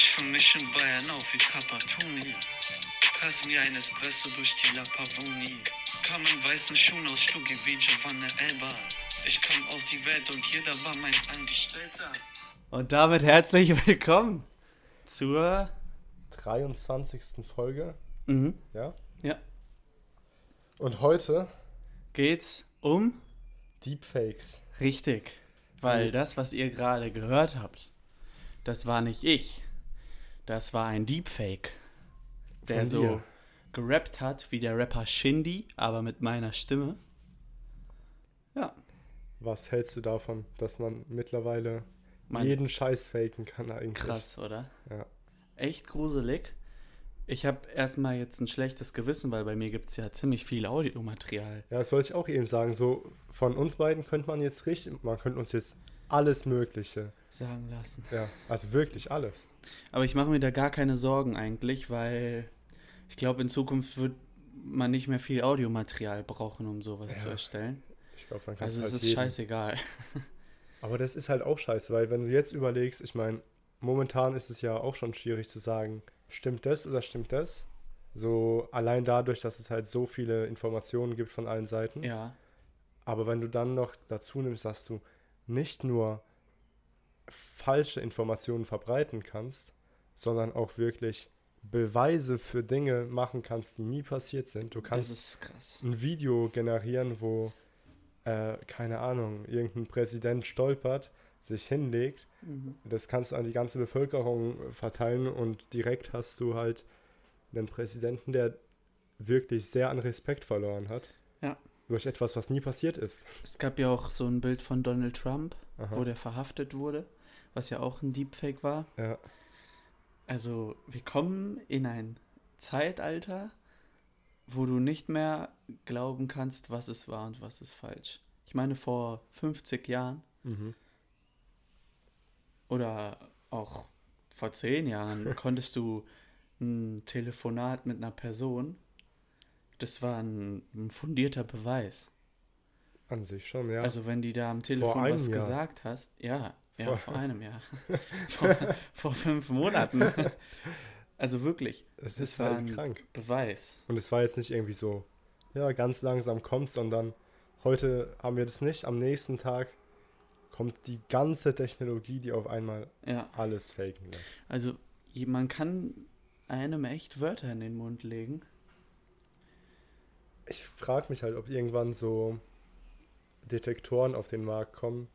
Ich für mich in Bayern auf wie Capatoni. Pass mir ein Espresso durch die La Pavoni. Kam in weißen Schuhen aus Stucki wie Giovanna Elba. Ich kam auf die Welt und jeder war mein Angestellter. Und damit herzlich willkommen zur. 23. Folge. Mhm. Ja. Ja. Und heute Geht's um? Deepfakes. Richtig. Weil Mhm. das, was ihr gerade gehört habt, das war nicht ich. Das war ein Deepfake. Der so gerappt hat wie der Rapper Shindy, aber mit meiner Stimme. Ja. Was hältst du davon, dass man mittlerweile Mann. jeden Scheiß faken kann eigentlich? Krass, oder? Ja. Echt gruselig. Ich habe erstmal jetzt ein schlechtes Gewissen, weil bei mir gibt es ja ziemlich viel Audiomaterial. Ja, das wollte ich auch eben sagen. So von uns beiden könnte man jetzt richtig, man könnte uns jetzt alles Mögliche. sagen lassen. Ja, also wirklich alles. Aber ich mache mir da gar keine Sorgen eigentlich, weil ich glaube, in Zukunft wird man nicht mehr viel Audiomaterial brauchen, um sowas zu Ja. erstellen. Ich glaube, dann kannst Also du es halt ist jeden. scheißegal. Aber das ist halt auch scheiße, weil wenn du jetzt überlegst, ich meine, momentan ist es ja auch schon schwierig zu sagen, stimmt das oder stimmt das? So allein dadurch, dass es halt so viele Informationen gibt von allen Seiten. Ja, Aber wenn du dann noch dazu nimmst, dass du nicht nur falsche Informationen verbreiten kannst, sondern auch wirklich Beweise für Dinge machen kannst, die nie passiert sind. Du kannst ein Video generieren, wo, äh, keine Ahnung, irgendein Präsident stolpert, sich hinlegt. Mhm. Das kannst du an die ganze Bevölkerung verteilen und direkt hast du halt einen Präsidenten, der wirklich sehr an Respekt verloren hat. Ja. Durch etwas, was nie passiert ist. Es gab ja auch so ein Bild von Donald Trump, Aha. wo der verhaftet wurde, was ja auch ein Deepfake war. Ja. Also wir kommen in ein Zeitalter, wo du nicht mehr glauben kannst, was ist wahr und was ist falsch. Ich meine, vor 50 Jahren Mhm. oder auch vor 10 Jahren konntest du ein Telefonat mit einer Person, das war ein, ein fundierter Beweis. An sich schon, ja. Also wenn die da am Telefon was Jahr. gesagt hast, ja, ja, Vor- vor, einem Jahr. vor, vor fünf Monaten. Also wirklich, es das ist war halt ein krank. Beweis. Und es war jetzt nicht irgendwie so, ja, ganz langsam kommt, sondern heute haben wir das nicht. Am nächsten Tag kommt die ganze Technologie, die auf einmal Ja, alles faken lässt. also man kann einem echt Wörter in den Mund legen. Ich frage mich halt, ob irgendwann so Detektoren auf den Markt kommen,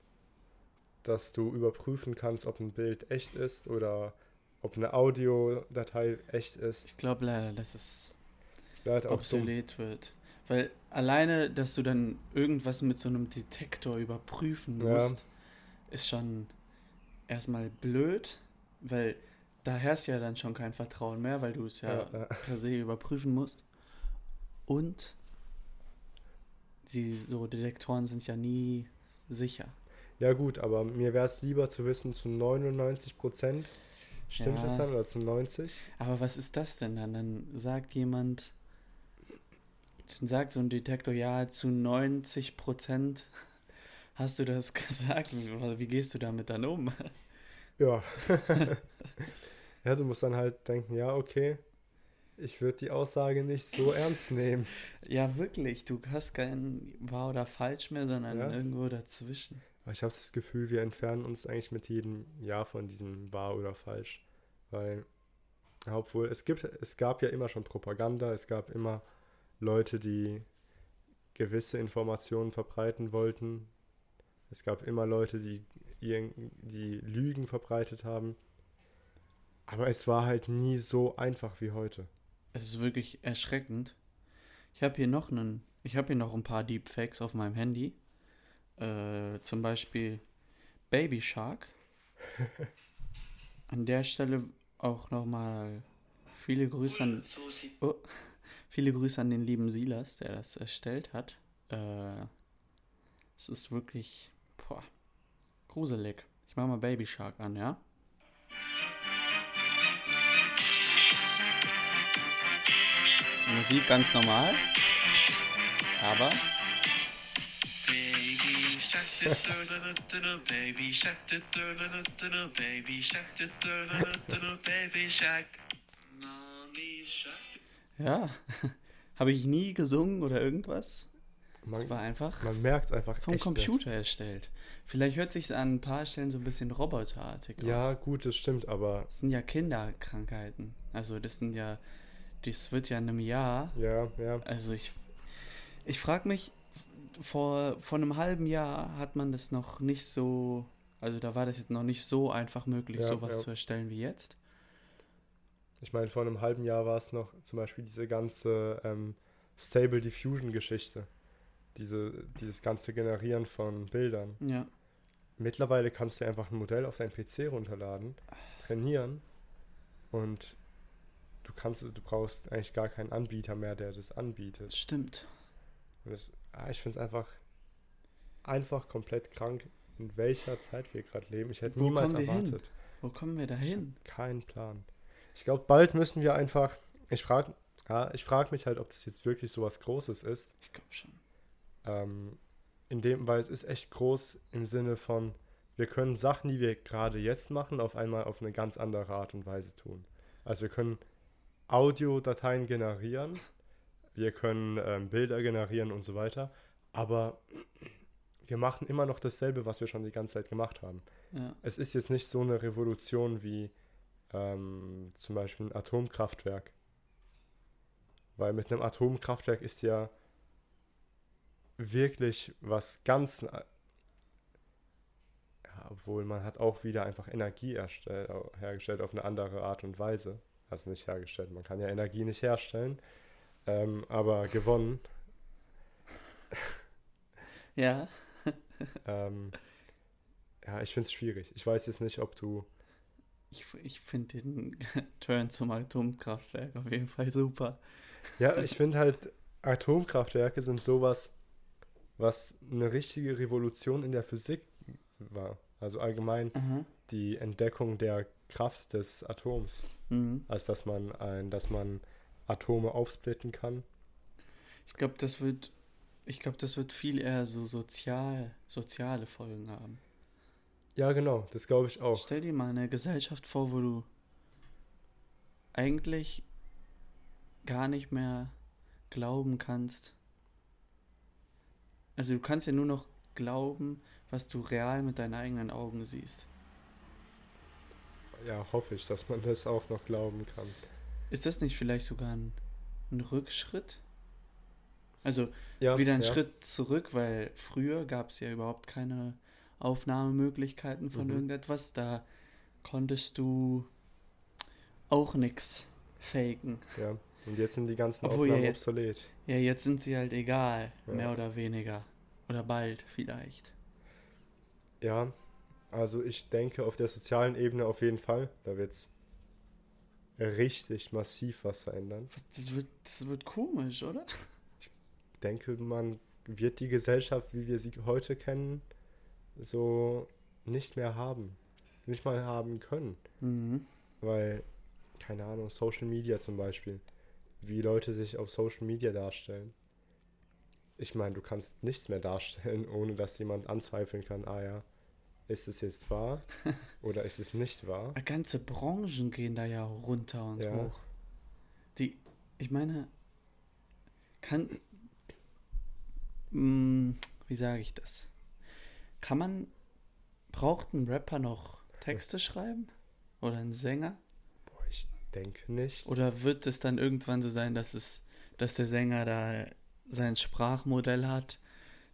dass du überprüfen kannst, ob ein Bild echt ist oder ob eine Audiodatei echt ist. Ich glaube leider, dass es Das halt auch dumm. obsolet wird. Weil alleine, dass du dann irgendwas mit so einem Detektor überprüfen Ja. musst, ist schon erstmal blöd, weil da herrscht ja dann schon kein Vertrauen mehr, weil du es ja, Ja, ja. per se überprüfen musst. Und die so Detektoren sind ja nie sicher. Ja gut, aber mir wäre es lieber zu wissen, zu 99 Prozent stimmt Ja. das dann oder zu 90? Aber was ist das denn dann? Dann sagt jemand, dann sagt so ein Detektor, ja, zu 90 Prozent hast du das gesagt. Wie, wie gehst du damit dann um? Ja. ja, du musst dann halt denken, ja, okay, ich würde die Aussage nicht so ernst nehmen. Ja, wirklich, du hast kein wahr oder falsch mehr, sondern Ja. irgendwo dazwischen. Aber ich habe das Gefühl, wir entfernen uns eigentlich mit jedem Jahr von diesem wahr oder falsch. Weil, obwohl, es gibt, es gab ja immer schon Propaganda, es gab immer Leute, die gewisse Informationen verbreiten wollten. Es gab immer Leute, die, die Lügen verbreitet haben. Aber es war halt nie so einfach wie heute. Es ist wirklich erschreckend. Ich habe hier noch einen, ich habe hier noch ein paar Deepfakes auf meinem Handy. Äh, zum Beispiel Baby Shark. An der Stelle auch nochmal viele Grüße an, oh, viele Grüße an den lieben Silas, der das erstellt hat. Äh, es ist wirklich boah, gruselig. Ich mache mal Baby Shark an, ja? Musik ganz normal. Aber. Ja, habe ich nie gesungen oder irgendwas. Es Man, war einfach man merkt es einfach vom Computer erstellt. Vielleicht hört sich an ein paar Stellen so ein bisschen roboterartig Nicht. Ja, aus. gut, das stimmt, aber Das sind ja Kinderkrankheiten. Also das sind ja, das wird ja in einem Jahr. ja, ja. Also ich, ich frage mich, vor, vor einem halben Jahr hat man das noch nicht so, also da war das jetzt noch nicht so einfach möglich, Ja, sowas ja. zu erstellen wie jetzt. Ich meine, vor einem halben Jahr war es noch zum Beispiel diese ganze ähm, Stable Diffusion Geschichte. Diese, dieses ganze Generieren von Bildern. Ja. Mittlerweile kannst du einfach ein Modell auf deinen PC runterladen, trainieren und du kannst du brauchst eigentlich gar keinen Anbieter mehr, der das anbietet. Das stimmt. Und das, ah, ich finde es einfach einfach komplett krank, in welcher Zeit wir gerade leben. Ich hätte Wo niemals wir hin? erwartet. Wo kommen wir da hin? Keinen Plan. Ich glaube, bald müssen wir einfach. Ich frage ja, ich frag mich halt, ob das jetzt wirklich so was Großes ist. Ich glaube schon. Ähm, in dem, weil es ist echt groß im Sinne von, wir können Sachen, die wir gerade jetzt machen, auf einmal auf eine ganz andere Art und Weise tun. Also wir können Audiodateien generieren, wir können ähm, Bilder generieren und so weiter, aber wir machen immer noch dasselbe, was wir schon die ganze Zeit gemacht haben. Ja. Es ist jetzt nicht so eine Revolution wie ähm, zum Beispiel ein Atomkraftwerk. Weil mit einem Atomkraftwerk ist ja wirklich was ganz. Ja, obwohl man hat auch wieder einfach Energie hergestellt auf eine andere Art und Weise. Also nicht hergestellt, man kann ja Energie nicht herstellen, ähm, aber gewonnen. Ja. Ähm, ja, ich finde es schwierig. Ich weiß jetzt nicht, ob du. Ich, ich finde den Turn zum Atomkraftwerk auf jeden Fall super. Ja, ich finde halt, Atomkraftwerke sind sowas, was eine richtige Revolution in der Physik war. Also allgemein Aha. die Entdeckung der Kraft des Atoms. Mhm. Also dass man ein, dass man Atome aufsplitten kann. Ich glaube, das wird, ich glaube, das wird viel eher so sozial, soziale Folgen haben. Ja, genau, das glaube ich auch. Stell dir mal eine Gesellschaft vor, wo du eigentlich gar nicht mehr glauben kannst. Also du kannst ja nur noch glauben, was du real mit deinen eigenen Augen siehst. Ja, hoffe ich, dass man das auch noch glauben kann. Ist das nicht vielleicht sogar ein, ein Rückschritt? Also Ja, wieder ein ja. Schritt zurück, weil früher gab es ja überhaupt keine Aufnahmemöglichkeiten von Mhm. irgendetwas. Da konntest du auch nichts faken. Ja. Und jetzt sind die ganzen Obwohl ja Aufnahmen jetzt- obsolet. Ja, jetzt sind sie halt egal, Ja. mehr oder weniger. Oder bald vielleicht. Ja, also ich denke auf der sozialen Ebene auf jeden Fall. Da wird es richtig massiv was verändern. Das, wird, das wird komisch, oder? Ich denke, man wird die Gesellschaft, wie wir sie heute kennen, so nicht mehr haben. Nicht mal haben können. Mhm. Weil, keine Ahnung, Social Media zum Beispiel. Wie Leute sich auf Social Media darstellen. Ich meine, du kannst nichts mehr darstellen, ohne dass jemand anzweifeln kann, ah ja, ist es jetzt wahr oder ist es nicht wahr? Ganze Branchen gehen da ja runter und Ja. hoch. Die, ich meine, kann, mh, wie sage ich das? Kann man, braucht ein Rapper noch Texte schreiben? Oder ein Sänger? Boah, ich denke nicht. Oder wird es dann irgendwann so sein, dass es, dass der Sänger da sein Sprachmodell hat,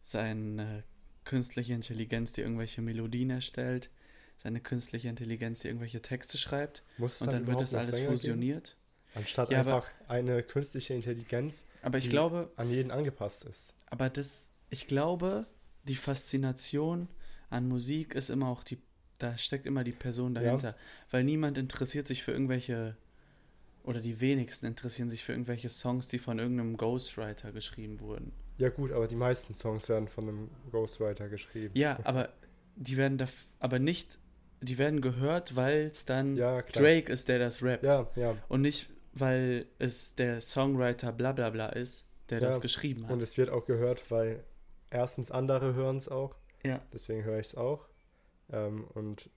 seine künstliche Intelligenz, die irgendwelche Melodien erstellt, seine künstliche Intelligenz, die irgendwelche Texte schreibt Muss und dann wird überhaupt das alles Sänger geben? fusioniert? Anstatt Ja, aber- einfach eine künstliche Intelligenz, Aber ich die glaube, an jeden angepasst ist. aber das, ich glaube, die Faszination an Musik ist immer auch die, da steckt immer die Person Ja. dahinter, weil niemand interessiert sich für irgendwelche oder die wenigsten interessieren sich für irgendwelche Songs, die von irgendeinem Ghostwriter geschrieben wurden. Ja gut, aber die meisten Songs werden von einem Ghostwriter geschrieben. Ja, aber die werden da, aber nicht, die werden gehört, weil es dann Ja. Drake ist, der das rappt. Ja, ja. Und nicht, weil es der Songwriter bla bla bla ist, der Ja, das geschrieben hat. Und es wird auch gehört, weil erstens andere hören es auch, ja. deswegen höre ich es auch. Ähm, und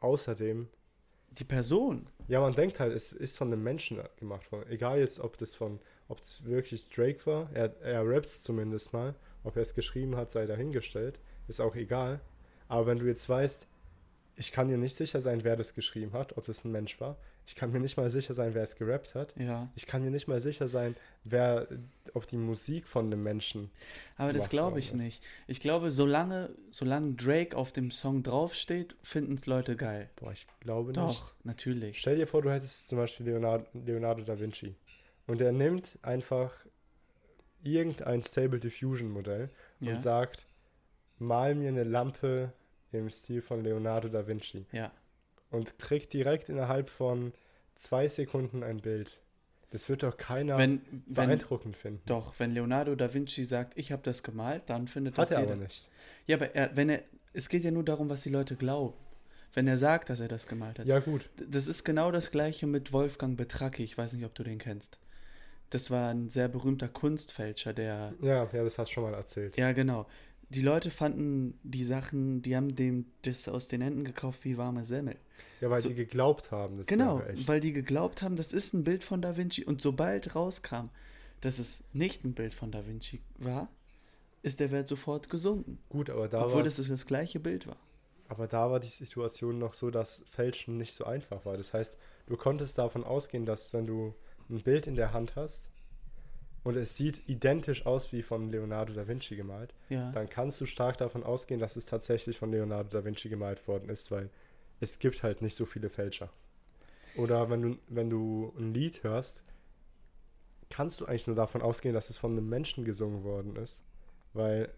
außerdem, Die Person. Ja, man denkt halt, es ist von einem Menschen gemacht worden. Egal jetzt, ob das von, ob es wirklich Drake war, er, er rappt zumindest mal. Ob er es geschrieben hat, sei dahingestellt. Ist auch egal. Aber wenn du jetzt weißt, ich kann mir nicht sicher sein, wer das geschrieben hat, ob das ein Mensch war. Ich kann mir nicht mal sicher sein, wer es gerappt hat. Ja. Ich kann mir nicht mal sicher sein, wer, ob die Musik von einem Menschen. Aber das glaube ich ist. nicht. Ich glaube, solange, solange Drake auf dem Song draufsteht, finden es Leute geil. Boah, ich glaube nicht. Doch, natürlich. Stell dir vor, du hättest zum Beispiel Leonardo, Leonardo da Vinci. Und er nimmt einfach irgendein Stable Diffusion Modell Ja. und sagt, mal mir eine Lampe im Stil von Leonardo da Vinci. ja. Und kriegt direkt innerhalb von zwei Sekunden ein Bild. Das wird doch keiner Wenn, wenn, beeindruckend finden. doch, wenn Leonardo da Vinci sagt, ich habe das gemalt, dann findet Hat das er jeder. aber nicht. Ja, aber er, wenn er, es geht ja nur darum, was die Leute glauben. Wenn er sagt, dass er das gemalt hat. Ja, gut. Das ist genau das gleiche mit Wolfgang Betracki. Ich weiß nicht, ob du den kennst. Das war ein sehr berühmter Kunstfälscher, der Ja, ja, das hast du schon mal erzählt. Ja, genau. Die Leute fanden die Sachen, die haben dem das aus den Händen gekauft wie warme Semmel. Ja, weil So- die geglaubt haben, das genau, weil die geglaubt haben, das ist ein Bild von Da Vinci. Und sobald rauskam, dass es nicht ein Bild von Da Vinci war, ist der Wert sofort gesunken. Gut, aber da obwohl war's- das das gleiche Bild war. Aber da war die Situation noch so, dass Fälschen nicht so einfach war. Das heißt, du konntest davon ausgehen, dass wenn du ein Bild in der Hand hast und es sieht identisch aus wie von Leonardo da Vinci gemalt, Ja. dann kannst du stark davon ausgehen, dass es tatsächlich von Leonardo da Vinci gemalt worden ist, weil es gibt halt nicht so viele Fälscher. Oder wenn du, wenn du ein Lied hörst, kannst du eigentlich nur davon ausgehen, dass es von einem Menschen gesungen worden ist, weil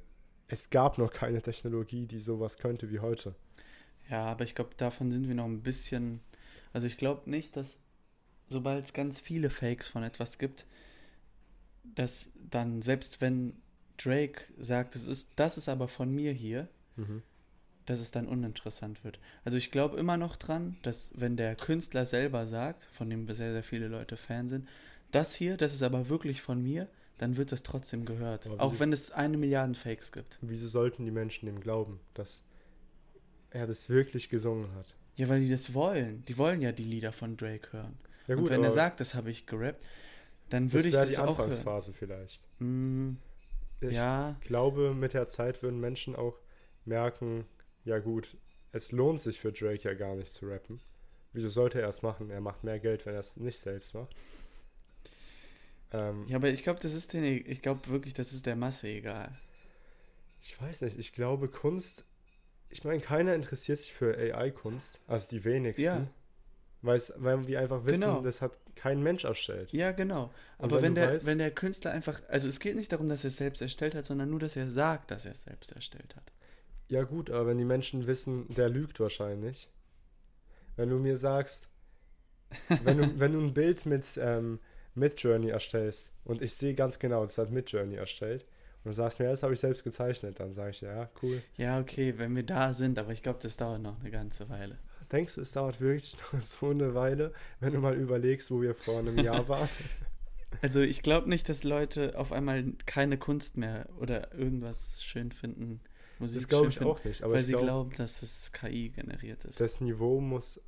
es gab noch keine Technologie, die sowas könnte wie heute. Ja, aber ich glaube, davon sind wir noch ein bisschen. Also ich glaube nicht, dass sobald es ganz viele Fakes von etwas gibt, dass dann, selbst wenn Drake sagt, das ist, das ist aber von mir hier, Mhm. dass es dann uninteressant wird. Also ich glaube immer noch dran, dass wenn der Künstler selber sagt, von dem sehr, sehr viele Leute Fan sind, das hier, das ist aber wirklich von mir, dann wird das trotzdem gehört. Auch wenn es eine Milliarde Fakes gibt. Wieso sollten die Menschen dem glauben, dass er das wirklich gesungen hat? Ja, weil die das wollen. Die wollen ja die Lieder von Drake hören. Ja Und wenn er sagt, das habe ich gerappt, dann das würde ich wäre das die auch hören. Anfangsphase vielleicht. Mm, Ich ja, glaube, mit der Zeit würden Menschen auch merken, ja gut, es lohnt sich für Drake ja gar nicht zu rappen. Wieso sollte er es machen? Er macht mehr Geld, wenn er es nicht selbst macht. Ähm, ja, aber ich glaube, das ist den, ich glaube wirklich, das ist der Masse egal. Ich weiß nicht, ich glaube Kunst, ich meine, keiner interessiert sich für AI-Kunst, also die wenigsten. Ja. Weil's, weil wir einfach wissen, Genau. das hat kein Mensch erstellt. Ja, genau. Aber wenn wenn, der, weißt- wenn der Künstler einfach, also es geht nicht darum, dass er es selbst erstellt hat, sondern nur, dass er sagt, dass er es selbst erstellt hat. Ja gut, aber wenn die Menschen wissen, der lügt wahrscheinlich. Wenn du mir sagst, wenn du, wenn du ein Bild mit, ähm, mit Journey erstellst und ich sehe ganz genau, das hat mit Journey erstellt und du sagst mir, das habe ich selbst gezeichnet, dann sage ich, ja, cool. Ja, okay, wenn wir da sind, aber ich glaube, das dauert noch eine ganze Weile. Denkst du, es dauert wirklich noch so eine Weile, wenn du mal überlegst, wo wir vor einem Jahr waren? Also ich glaube nicht, dass Leute auf einmal keine Kunst mehr oder irgendwas schön finden, Musik Das glaube ich finden, auch nicht, aber weil sie glaube, glauben, dass es KI generiert ist. das Niveau muss,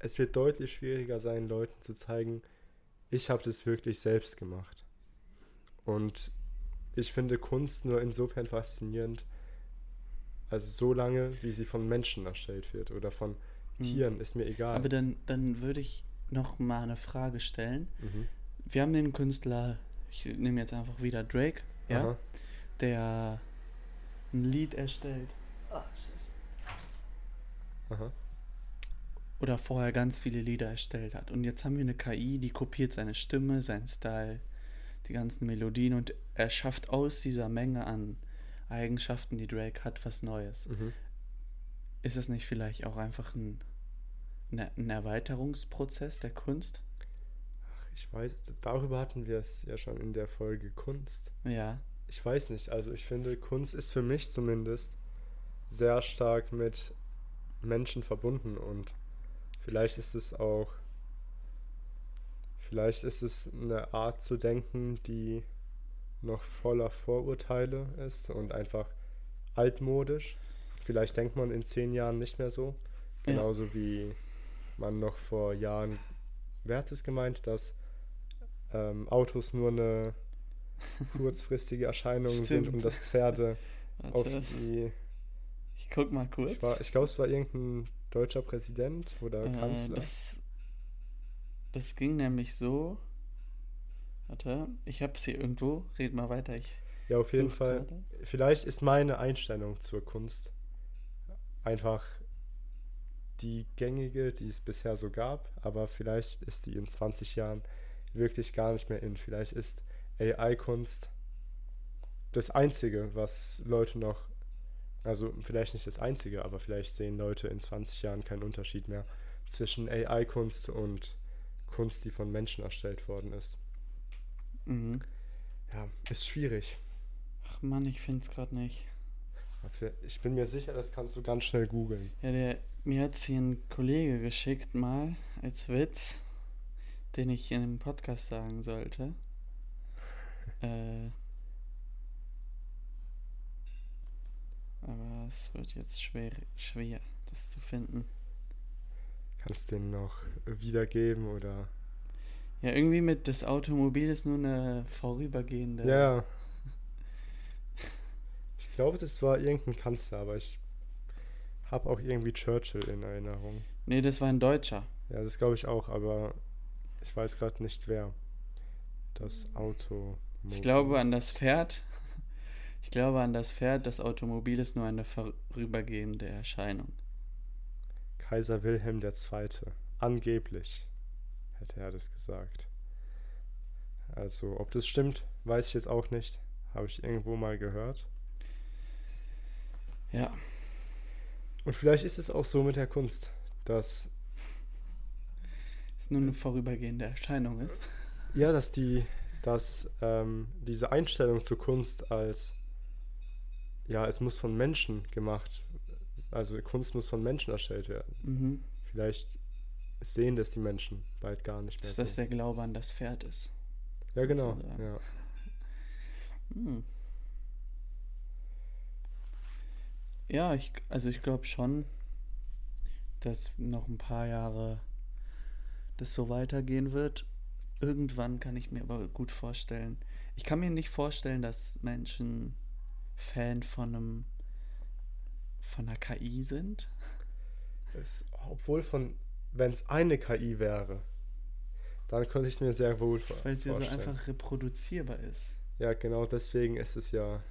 es wird deutlich schwieriger sein, Leuten zu zeigen, ich habe das wirklich selbst gemacht. Und ich finde Kunst nur insofern faszinierend, also so lange, wie sie von Menschen erstellt wird oder von. Tieren, ist mir egal. Aber dann, dann würde ich noch mal eine Frage stellen. mhm. Wir haben den Künstler, ich nehme jetzt einfach wieder Drake, ja, Aha. der ein Lied erstellt. Ah, scheiße. Aha. Oder vorher ganz viele Lieder erstellt hat. Und jetzt haben wir eine KI, die kopiert seine Stimme, seinen Style, die ganzen Melodien und er schafft aus dieser Menge an Eigenschaften, die Drake hat, was Neues. Mhm. Ist es nicht vielleicht auch einfach ein, ne- ein Erweiterungsprozess der Kunst? Ich weiß, darüber hatten wir es ja schon in der Folge Kunst. Ja. Ich weiß nicht, also ich finde, Kunst ist für mich zumindest sehr stark mit Menschen verbunden und vielleicht ist es auch, vielleicht ist es eine Art zu denken, die noch voller Vorurteile ist und einfach altmodisch. vielleicht denkt man in zehn Jahren nicht mehr so. Ja. Genauso wie man noch vor Jahren, wer hat es gemeint, dass ähm, Autos nur eine kurzfristige Erscheinung sind und dass Pferde auf Warte, die. ich guck mal kurz. Ich, war- ich glaube, es war irgendein deutscher Präsident oder Äh, Kanzler. das, das ging nämlich so. Warte, ich hab's hier irgendwo. Red mal weiter. Ich ja, auf jeden Fall. gerade. Vielleicht ist meine Einstellung zur Kunst einfach die gängige, die es bisher so gab, aber vielleicht ist die in 20 Jahren wirklich gar nicht mehr in. Vielleicht ist AI-Kunst das Einzige, was Leute noch, also vielleicht nicht das Einzige, aber vielleicht sehen Leute in 20 Jahren keinen Unterschied mehr zwischen AI-Kunst und Kunst, die von Menschen erstellt worden ist. Mhm. Ja, ist schwierig. Ach Mann, ich find's gerade nicht. Ich bin mir sicher, das kannst du ganz schnell googeln. Ja, der, mir hat's hier ein Kollege geschickt mal als Witz, den ich in einem Podcast sagen sollte. äh, aber es wird jetzt schwer, schwer, das zu finden. Kannst du den noch wiedergeben oder. Ja, irgendwie mit das Automobil ist nur eine vorübergehende. Ja. Ich glaube, das war irgendein Kanzler, aber ich habe auch irgendwie Churchill in Erinnerung. Nee, das war ein Deutscher. Ja, das glaube ich auch, aber ich weiß gerade nicht wer. Das Auto. Ich glaube an das Pferd. Ich glaube an das Pferd, das Automobil ist nur eine vorübergehende Erscheinung. Kaiser Wilhelm II. Angeblich hätte er das gesagt. Also, ob das stimmt, weiß ich jetzt auch nicht. Habe ich irgendwo mal gehört. Ja, Und vielleicht ist es auch so mit der Kunst, dass ist nur eine vorübergehende Erscheinung ist. Ja, dass die, dass ähm, diese Einstellung zur Kunst als ja, es muss von Menschen gemacht, also Kunst muss von Menschen erstellt werden. Mhm. Vielleicht sehen das die Menschen bald gar nicht mehr. Dass das so. der Glaube an das Pferd ist. ja, genau. Ja. Hm. Ja, ich, also ich glaube schon, dass noch ein paar Jahre das so weitergehen wird. Irgendwann kann ich mir aber gut vorstellen. Ich kann mir nicht vorstellen, dass Menschen Fan von einem von einer KI sind. Es, obwohl von, wenn es eine KI wäre, dann könnte ich es mir sehr wohl vor Weil es ja so vorstellen. einfach reproduzierbar ist. Ja, genau deswegen ist es ja.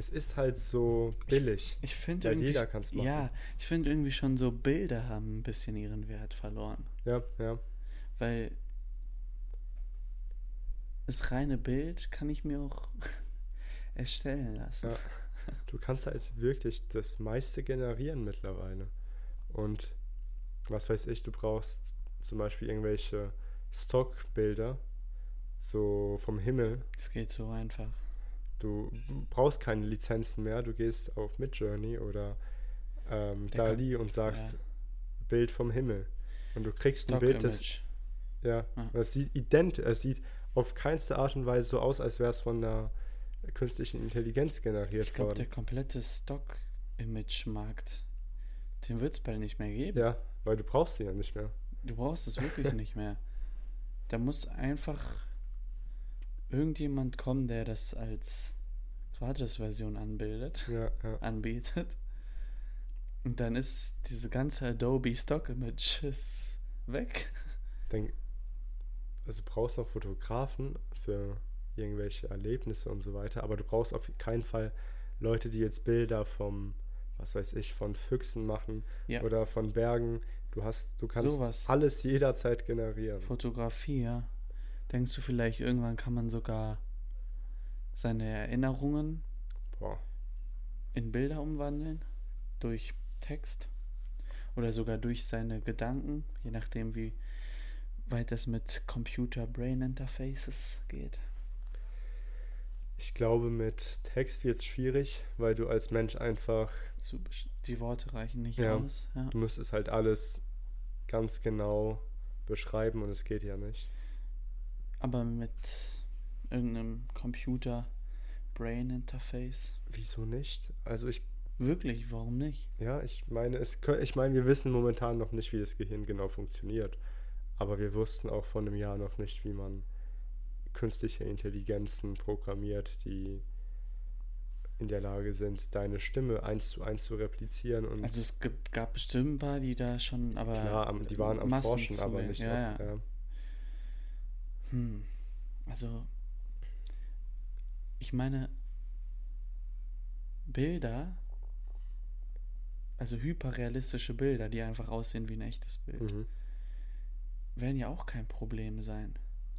Es ist halt so billig. Ich finde Weil irgendwie. jeder kann's machen. Ja, ich finde irgendwie schon so Bilder haben ein bisschen ihren Wert verloren. Ja, ja. Weil das reine Bild kann ich mir auch erstellen lassen. Ja. Du kannst halt wirklich das meiste generieren mittlerweile. Und was weiß ich, du brauchst zum Beispiel irgendwelche Stockbilder, so vom Himmel. Es geht so einfach. Du brauchst keine Lizenzen mehr, du gehst auf Midjourney oder ähm, Dali und sagst ja. Bild vom Himmel. Und du kriegst ein Stock Bild, das, Image. ja, Ja. das sieht identisch, es sieht auf keinste Art und Weise so aus, als wäre es von einer künstlichen Intelligenz generiert Ich glaube, worden. der komplette Stock-Image-Markt, den wird es bald nicht mehr geben. Ja, weil du brauchst sie ja nicht mehr. Du brauchst es wirklich nicht mehr. Da muss einfach irgendjemand kommen, der das als Gratis-Version anbildet, Ja, ja. anbietet. Und dann ist diese ganze Adobe Stock Images weg. Denk, also du brauchst noch Fotografen für irgendwelche Erlebnisse und so weiter, aber du brauchst auf keinen Fall Leute, die jetzt Bilder vom, was weiß ich, von Füchsen machen Ja. oder von Bergen. Du hast, du kannst Sowas. alles jederzeit generieren. Fotografie, ja. Denkst du vielleicht, irgendwann kann man sogar seine Erinnerungen Boah. in Bilder umwandeln? Durch Text? Oder sogar durch seine Gedanken, je nachdem, wie weit es mit Computer-Brain-Interfaces geht. Ich glaube, mit Text wird es schwierig, weil du als Mensch einfach, die Worte reichen nicht Ja. aus. Ja. du müsstest halt alles ganz genau beschreiben und es geht ja nicht. Aber mit irgendeinem Computer-Brain-Interface. Wieso nicht? Also ich Wirklich, warum nicht? Ja, ich meine, es, ich meine, wir wissen momentan noch nicht, wie das Gehirn genau funktioniert. Aber wir wussten auch vor einem Jahr noch nicht, wie man künstliche Intelligenzen programmiert, die in der Lage sind, deine Stimme eins zu eins zu replizieren. Und Also es gibt, gab bestimmt ein paar, die da schon, aber klar, die waren am Forschen, aber nicht ja, auf, ja. ja. Hm. Also, ich meine, Bilder, also hyperrealistische Bilder, die einfach aussehen wie ein echtes Bild, Mhm. werden ja auch kein Problem sein.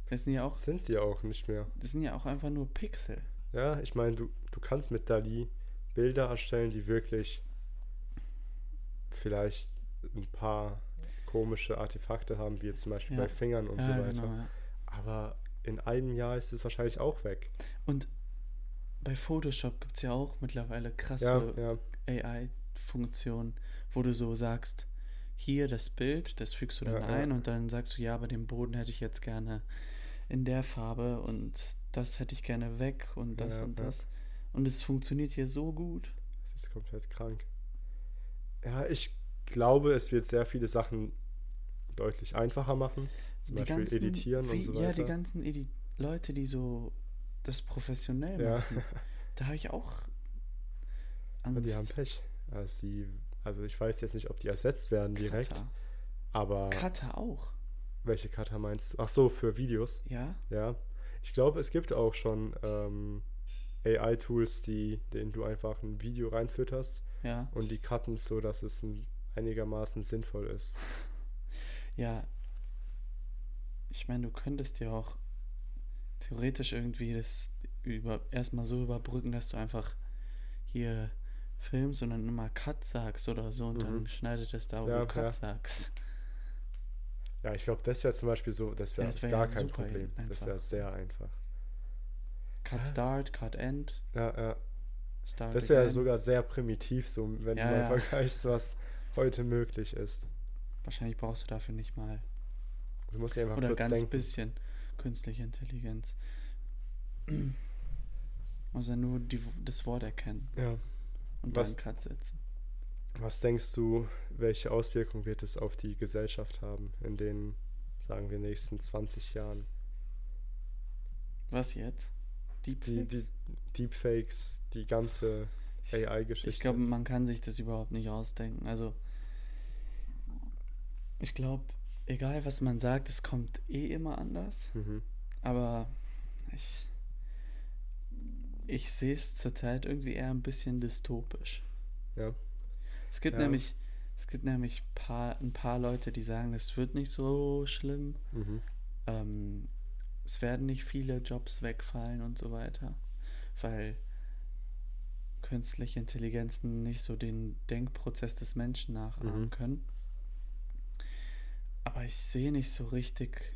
Das sind ja auch, Sind sie auch nicht mehr. das sind ja auch einfach nur Pixel. Ja, ich meine, du, du kannst mit Dali Bilder erstellen, die wirklich vielleicht ein paar komische Artefakte haben, wie jetzt zum Beispiel Ja. bei Fingern und so ja, weiter. genau. Ja. Aber in einem Jahr ist es wahrscheinlich auch weg. Und bei Photoshop gibt es ja auch mittlerweile Ja, krasse ja, AI-Funktionen, wo du so sagst, hier das Bild, das fügst du dann Ja, ja. ein und dann sagst du, ja, aber den Boden hätte ich jetzt gerne in der Farbe und das hätte ich gerne weg und das Ja, und ja. das. Und es funktioniert hier so gut. es ist komplett krank. Ja, ich glaube, es wird sehr viele Sachen deutlich einfacher machen. Zum Beispiel editieren und wie- so Ja, die weiter. ganzen Edi Leute, die so das professionell Ja. machen, da habe ich auch Angst. die haben Pech. Also, die, also ich weiß jetzt nicht, ob die ersetzt werden direkt, Cutter. aber Cutter auch, welche Cutter meinst du? Ach so, für Videos. ja? Ja, ich glaube, es gibt auch schon ähm, AI-Tools, die, denen du einfach ein Video reinfütterst Ja. und die cutten so, dass es ein, einigermaßen sinnvoll ist. Ja, ich meine, du könntest ja auch theoretisch irgendwie das über erstmal so überbrücken, dass du einfach hier filmst und dann immer Cut sagst oder so und dann Mhm. schneidet es da, wo Ja, du Cut ja. sagst. Ja, ich glaube, das wäre zum Beispiel so, das wäre Ja, das wär gar kein Problem. Das einfach. wäre sehr einfach. Cut. Start, Cut End, Ja, ja. Start Das wäre sogar sehr primitiv, so wenn du mal vergleichst, was heute möglich ist. Wahrscheinlich brauchst du dafür nicht mal. Du musst dir einfach Oder kurz ganz denken. bisschen künstliche Intelligenz. Muss ja nur die, das Wort erkennen Ja. und Was- dann Cut setzen. Was denkst du, welche Auswirkungen wird es auf die Gesellschaft haben in den, sagen wir, nächsten 20 Jahren? Was jetzt? Die, Deepfakes? die Deepfakes, die ganze AI-Geschichte. Ich glaube, man kann sich das überhaupt nicht ausdenken. Also, ich glaube, egal was man sagt, es kommt eh immer anders. mhm. Aber ich, ich sehe es zurzeit irgendwie eher ein bisschen dystopisch. Ja. Es gibt Ja. nämlich, es gibt nämlich paar, ein paar Leute, die sagen, es wird nicht so schlimm. Mhm. Ähm, es werden nicht viele Jobs wegfallen und so weiter, weil künstliche Intelligenzen nicht so den Denkprozess des Menschen nachahmen Mhm. können. Aber ich sehe nicht so richtig.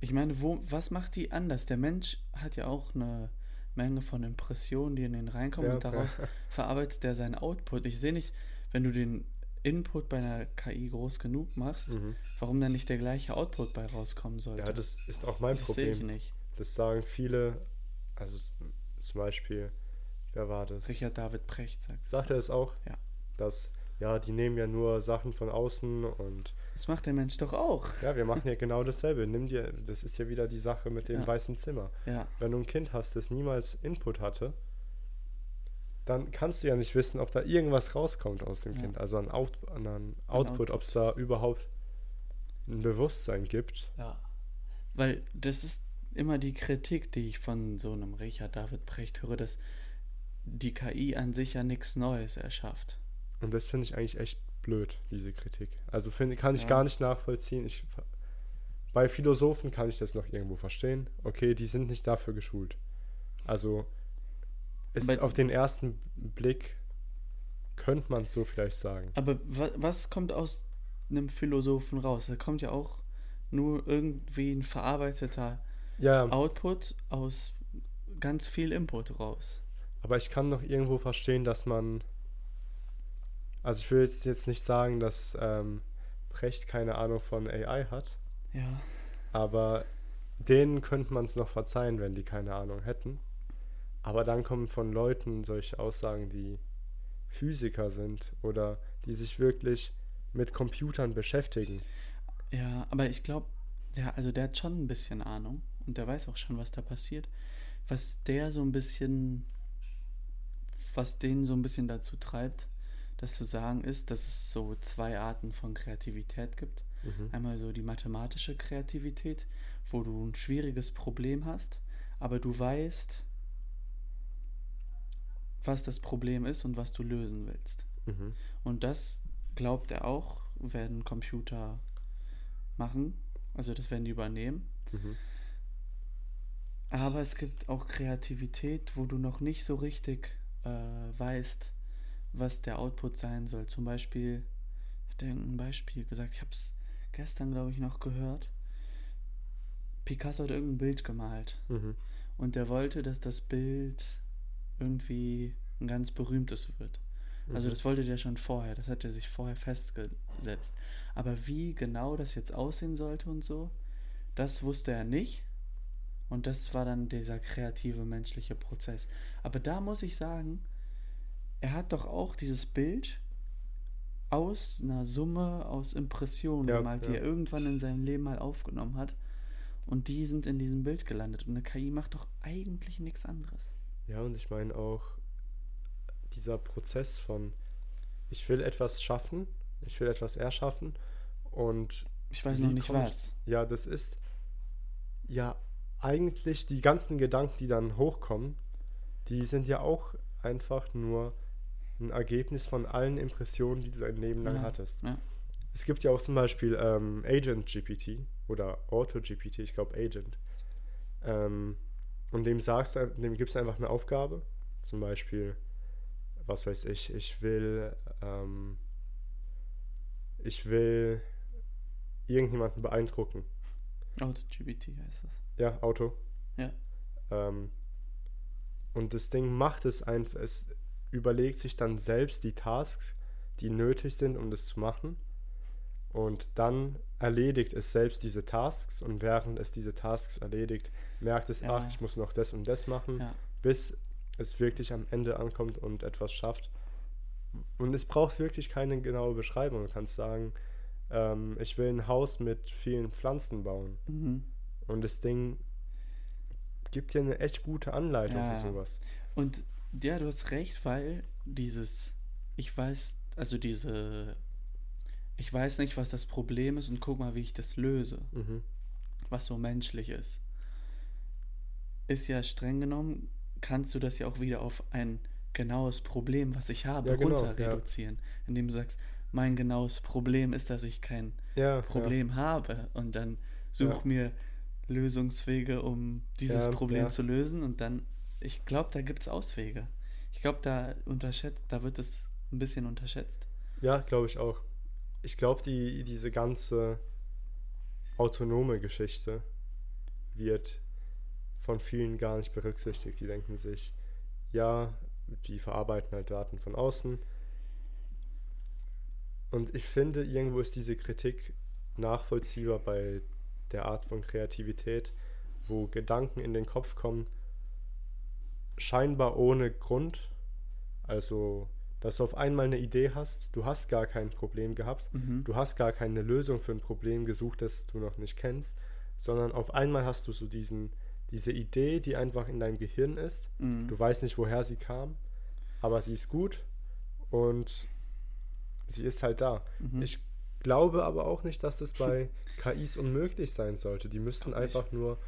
Ich meine, wo, was macht die anders? Der Mensch hat ja auch eine Menge von Impressionen, die in den reinkommen Ja, und daraus verarbeitet er seinen Output. Ich sehe nicht, wenn du den Input bei einer KI groß genug machst, Mhm. warum dann nicht der gleiche Output bei rauskommen sollte. Ja, das ist auch mein das sehe ich Problem. nicht. Das sagen viele, also zum Beispiel, wer war das? Richard David Precht sagt es. Sagt er es auch? Ja. Dass, ja, die nehmen ja nur Sachen von außen und Das macht der Mensch doch auch. ja, wir machen ja genau dasselbe. Nimm dir, das ist ja wieder die Sache mit dem Ja. weißen Zimmer. Ja, Wenn du ein Kind hast, das niemals Input hatte, dann kannst du ja nicht wissen, ob da irgendwas rauskommt aus dem Ja. Kind. Also an, Out, an einen Output, Output. ob es da überhaupt ein Bewusstsein gibt. ja. Weil das ist immer die Kritik, die ich von so einem Richard David Precht höre, dass die KI an sich ja nichts Neues erschafft. Und das finde ich eigentlich echt blöd, diese Kritik. Also finde kann ich Ja. gar nicht nachvollziehen. Ich, bei Philosophen kann ich das noch irgendwo verstehen. Okay, die sind nicht dafür geschult. Also ist Aber- auf den ersten Blick könnte man es so vielleicht sagen. Aber wa was kommt aus einem Philosophen raus? Da kommt ja auch nur irgendwie ein verarbeiteter Ja, Output aus ganz viel Input raus. aber ich kann noch irgendwo verstehen, dass man. Also ich will jetzt, jetzt nicht sagen, dass ähm, Brecht keine Ahnung von AI hat, Ja. aber denen könnte man es noch verzeihen, wenn die keine Ahnung hätten. Aber dann kommen von Leuten solche Aussagen, die Physiker sind oder die sich wirklich mit Computern beschäftigen. Ja, aber ich glaube, ja, also der hat schon ein bisschen Ahnung und der weiß auch schon, was da passiert. Was der so ein bisschen, was den so ein bisschen dazu treibt, das zu sagen, ist, dass es so zwei Arten von Kreativität gibt. Mhm. Einmal so die mathematische Kreativität, wo du ein schwieriges Problem hast, aber du weißt, was das Problem ist und was du lösen willst. Mhm. Und das glaubt er auch, werden Computer machen. Also das werden die übernehmen. Mhm. Aber es gibt auch Kreativität, wo du noch nicht so richtig äh, weißt, was der Output sein soll. Zum Beispiel, hat er irgendein Beispiel gesagt, ich habe es gestern, glaube ich, noch gehört. Picasso hat irgendein Bild gemalt Mhm. und der wollte, dass das Bild irgendwie ein ganz berühmtes wird. Also Mhm. das wollte der schon vorher, das hat er sich vorher festgesetzt. Aber wie genau das jetzt aussehen sollte und so, das wusste er nicht. Und das war dann dieser kreative menschliche Prozess. Aber da muss ich sagen, er hat doch auch dieses Bild aus einer Summe aus Impressionen Ja, gemalt, die ja. er irgendwann in seinem Leben mal aufgenommen hat. Und die sind in diesem Bild gelandet. Und eine KI macht doch eigentlich nichts anderes. Ja, und ich meine auch dieser Prozess von, ich will etwas schaffen, ich will etwas erschaffen und Ich weiß noch nicht ich- was. ja, das ist ja eigentlich die ganzen Gedanken, die dann hochkommen, die sind ja auch einfach nur ein Ergebnis von allen Impressionen, die du dein Leben lang Ja, hattest. ja. Es gibt ja auch zum Beispiel ähm, Agent GPT oder Auto GPT, ich glaube Agent. Ähm, und dem sagst du, dem gibst du einfach eine Aufgabe. Zum Beispiel, was weiß ich, ich will, ähm, ich will irgendjemanden beeindrucken. AutoGPT heißt das. Ja, Auto. Ja. Ähm, und das Ding macht es einfach, es überlegt sich dann selbst die Tasks, die nötig sind, um das zu machen. Und dann erledigt es selbst diese Tasks und während es diese Tasks erledigt, merkt es, Ja. ach, ich muss noch das und das machen, Ja. bis es wirklich am Ende ankommt und etwas schafft. Und es braucht wirklich keine genaue Beschreibung. Du kannst sagen, ähm, ich will ein Haus mit vielen Pflanzen bauen. Mhm. Und das Ding gibt dir eine echt gute Anleitung Ja, für ja. sowas. Und ja, du hast recht, weil dieses, ich weiß, also diese, ich weiß nicht, was das Problem ist und guck mal, wie ich das löse, Mhm. was so menschlich ist. Ist ja streng genommen, kannst du das ja auch wieder auf ein genaues Problem, was ich habe, Ja, genau, runter ja. reduzieren. Indem du sagst, mein genaues Problem ist, dass ich kein Ja, Problem habe und dann such Ja. mir Lösungswege, um dieses Ja, Problem ja. zu lösen und dann, ich glaube, da gibt es Auswege. Ich glaube, da unterschätzt, da wird es ein bisschen unterschätzt. Ja, glaube ich auch. Ich glaube, die, diese ganze autonome Geschichte wird von vielen gar nicht berücksichtigt. Die denken sich, ja, die verarbeiten halt Daten von außen. Und ich finde, irgendwo ist diese Kritik nachvollziehbar bei der Art von Kreativität, wo Gedanken in den Kopf kommen, scheinbar ohne Grund. Also, dass du auf einmal eine Idee hast, du hast gar kein Problem gehabt, Mhm. du hast gar keine Lösung für ein Problem gesucht, das du noch nicht kennst, sondern auf einmal hast du so diesen, diese Idee, die einfach in deinem Gehirn ist. Mhm. Du weißt nicht, woher sie kam, aber sie ist gut und sie ist halt da. Mhm. Ich glaube aber auch nicht, dass das bei KIs unmöglich sein sollte. Die müssten einfach nur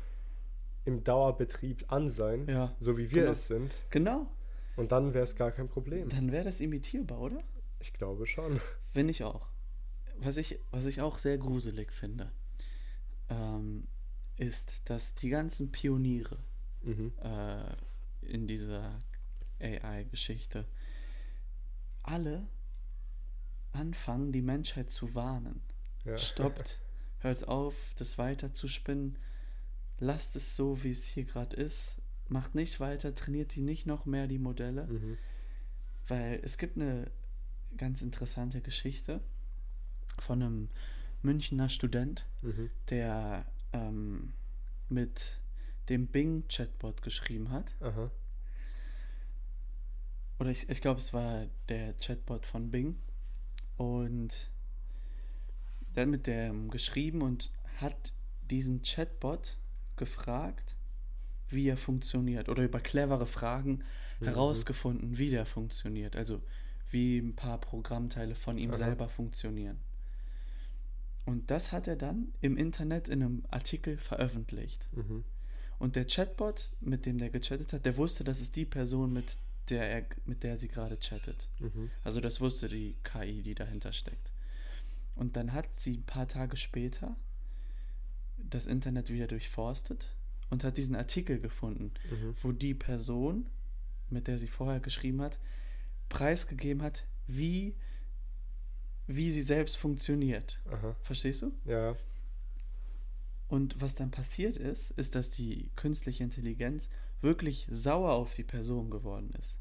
im Dauerbetrieb an sein, Ja, so wie wir genau. es sind. genau. Und dann wäre es gar kein Problem. Dann wäre das imitierbar, oder? Ich glaube schon. Finde ich auch. Was ich, was ich auch sehr gruselig finde, ähm, ist, dass die ganzen Pioniere Mhm. äh, in dieser AI-Geschichte alle anfangen, die Menschheit zu warnen. Ja. Stoppt, hört auf, das weiter zu spinnen, lasst es so, wie es hier gerade ist, macht nicht weiter, trainiert die nicht noch mehr, die Modelle. Mhm. Weil es gibt eine ganz interessante Geschichte von einem Münchner Student, Mhm. der ähm, mit dem Bing-Chatbot geschrieben hat. Aha. oder ich, ich glaube, es war der Chatbot von Bing. Und dann mit dem geschrieben und hat diesen Chatbot gefragt, wie er funktioniert oder über clevere Fragen Mhm. herausgefunden, wie der funktioniert. Also wie ein paar Programmteile von ihm Aha. selber funktionieren. Und das hat er dann im Internet in einem Artikel veröffentlicht. Mhm. Und der Chatbot, mit dem der gechattet hat, der wusste, das ist die Person, mit der er, mit der sie gerade chattet. Mhm. Also das wusste die KI, die dahinter steckt. Und dann hat sie ein paar Tage später das Internet wieder durchforstet und hat diesen Artikel gefunden, Mhm. wo die Person, mit der sie vorher geschrieben hat, preisgegeben hat, wie, wie sie selbst funktioniert. Aha. Verstehst du? Ja. Und was dann passiert ist, ist, dass die künstliche Intelligenz wirklich sauer auf die Person geworden ist.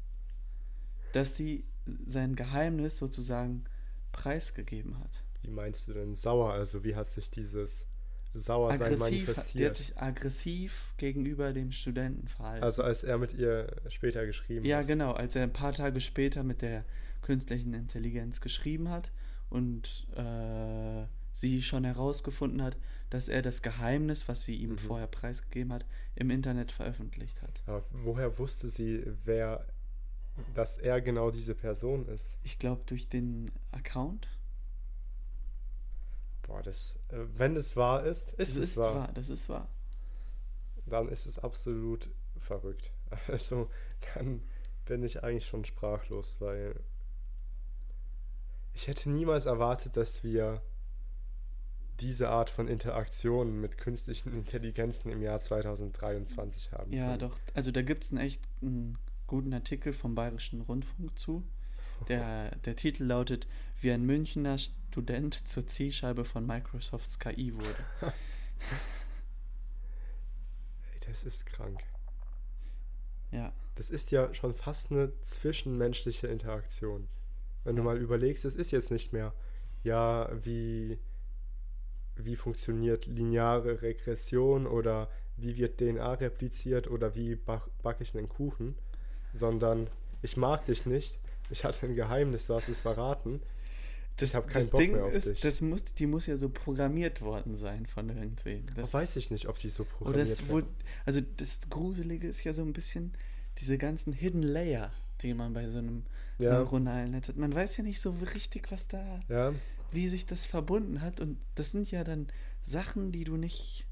Dass sie sein Geheimnis sozusagen preisgegeben hat. Wie meinst du denn sauer? Also wie hat sich dieses Sauersein Aggressiv, die hat manifestiert? sich aggressiv gegenüber dem Studenten verhalten. Also als er mit ihr später geschrieben ja, hat. genau, als er ein paar Tage später mit der künstlichen Intelligenz geschrieben hat und äh, sie schon herausgefunden hat, dass er das Geheimnis, was sie ihm Mhm. vorher preisgegeben hat, im Internet veröffentlicht hat. Aber woher wusste sie, wer, dass er genau diese Person ist? Ich glaube durch den Account. Boah, das, äh, wenn es wahr ist, ist das es ist wahr. wahr, das ist wahr. Dann ist es absolut verrückt. Also dann bin ich eigentlich schon sprachlos, weil ich hätte niemals erwartet, dass wir diese Art von Interaktionen mit künstlichen Intelligenzen im Jahr 2023 haben. Ja, können. doch. Also da gibt es einen echt einen guten Artikel vom Bayerischen Rundfunk zu. Der, der Titel lautet, wie ein Münchner Student zur Zielscheibe von Microsofts KI wurde. Das ist krank. Ja, Das ist ja schon fast eine zwischenmenschliche Interaktion. Wenn du mal überlegst, es ist jetzt nicht mehr, ja, wie, wie funktioniert lineare Regression oder wie wird DNA repliziert oder wie backe ich einen Kuchen, sondern ich mag dich nicht, ich hatte ein Geheimnis, du hast es verraten. das, hab keinen das Bock Ding mehr auf ist, dich. das muss, die muss ja so programmiert worden sein von irgendwem. Das weiß ich nicht, ob die so Oder programmiert werden. wurde, also das Gruselige ist ja so ein bisschen diese ganzen Hidden Layer, die man bei so einem Ja. neuronalen Netz hat. Man weiß ja nicht so richtig, was da, Ja, wie sich das verbunden hat. Und das sind ja dann Sachen, die du nicht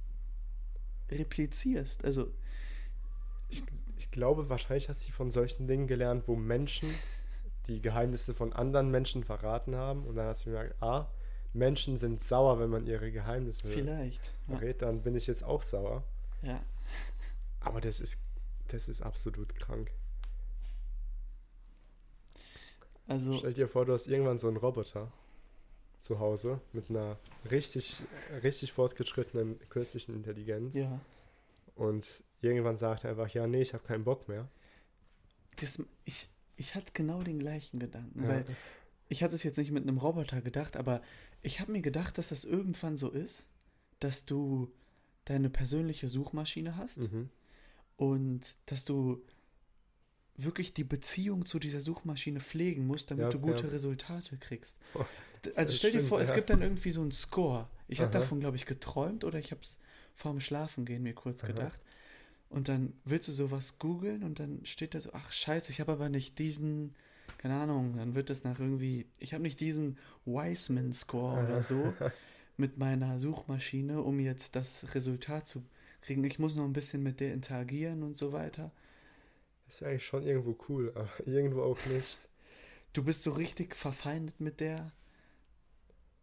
replizierst. Also, ich, ich glaube, wahrscheinlich hast du von solchen Dingen gelernt, wo Menschen die Geheimnisse von anderen Menschen verraten haben. Und dann hast du gemerkt, ah, Menschen sind sauer, wenn man ihre Geheimnisse vielleicht. Ja. verrät. Dann bin ich jetzt auch sauer. ja. Aber das ist, das ist absolut krank. Also, Stell dir vor, du hast irgendwann so einen Roboter zu Hause mit einer richtig, richtig fortgeschrittenen künstlichen Intelligenz. ja. Und irgendwann sagt er einfach, ja, nee, ich habe keinen Bock mehr. Das, ich, ich hatte genau den gleichen Gedanken, Ja. weil ich habe das jetzt nicht mit einem Roboter gedacht, aber ich habe mir gedacht, dass das irgendwann so ist, dass du deine persönliche Suchmaschine hast Mhm. und dass du wirklich die Beziehung zu dieser Suchmaschine pflegen musst, damit Ja, du gute ja. Resultate kriegst. Boah, Also stell dir stimmt, vor, es ja. gibt dann irgendwie so einen Score. Ich habe davon, glaube ich, geträumt oder ich habe es vorm Schlafengehen mir kurz Aha. gedacht. Und dann willst du sowas googeln und dann steht da so, ach scheiße, ich habe aber nicht diesen, keine Ahnung, dann wird das nach irgendwie, ich habe nicht diesen Wiseman-Score oder so mit meiner Suchmaschine, um jetzt das Resultat zu kriegen. Ich muss noch ein bisschen mit der interagieren und so weiter. Das wäre eigentlich schon irgendwo cool, aber irgendwo auch nicht. Du bist so richtig verfeindet mit der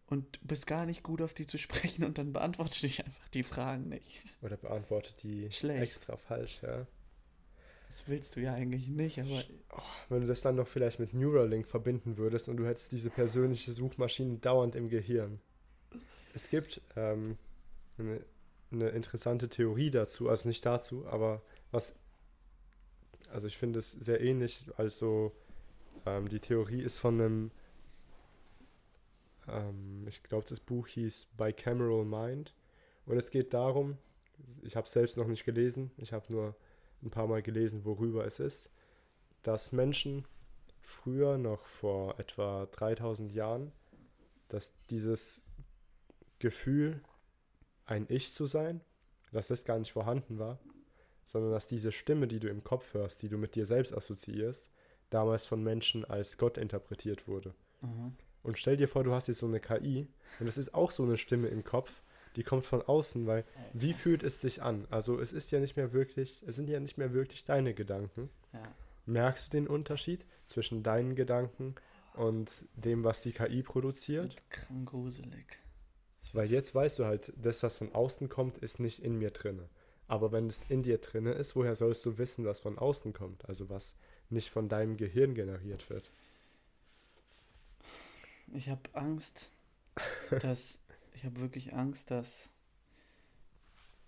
und bist gar nicht gut auf die zu sprechen und dann beantwortet dich einfach die Fragen nicht. Oder beantwortet die Schlecht. extra falsch, ja. Das willst du ja eigentlich nicht, aber Wenn du das dann noch vielleicht mit Neuralink verbinden würdest und du hättest diese persönliche Suchmaschine dauernd im Gehirn. Es gibt ähm, eine, eine interessante Theorie dazu, also nicht dazu, aber was, also ich finde es sehr ähnlich, also ähm, die Theorie ist von einem, ähm, ich glaube das Buch hieß Bicameral Mind und es geht darum, ich habe es selbst noch nicht gelesen, ich habe nur ein paar Mal gelesen, worüber es ist, dass Menschen früher, noch vor etwa 3000 Jahren, dass dieses Gefühl, ein Ich zu sein, dass das gar nicht vorhanden war, sondern dass diese Stimme, die du im Kopf hörst, die du mit dir selbst assoziierst, damals von Menschen als Gott interpretiert wurde. Aha. Und stell dir vor, du hast jetzt so eine KI und es ist auch so eine Stimme im Kopf, die kommt von außen, weil wie fühlt es sich an? Also es ist ja nicht mehr wirklich, es sind ja nicht mehr wirklich deine Gedanken. Ja. Merkst du den Unterschied zwischen deinen Gedanken und dem, was die KI produziert? Wird krank gruselig. Weil jetzt weißt du halt, das, was von außen kommt, ist nicht in mir drinne. Aber wenn es in dir drinne ist, woher sollst du wissen, was von außen kommt? Also was nicht von deinem Gehirn generiert wird. Ich habe Angst, dass. Ich habe wirklich Angst, dass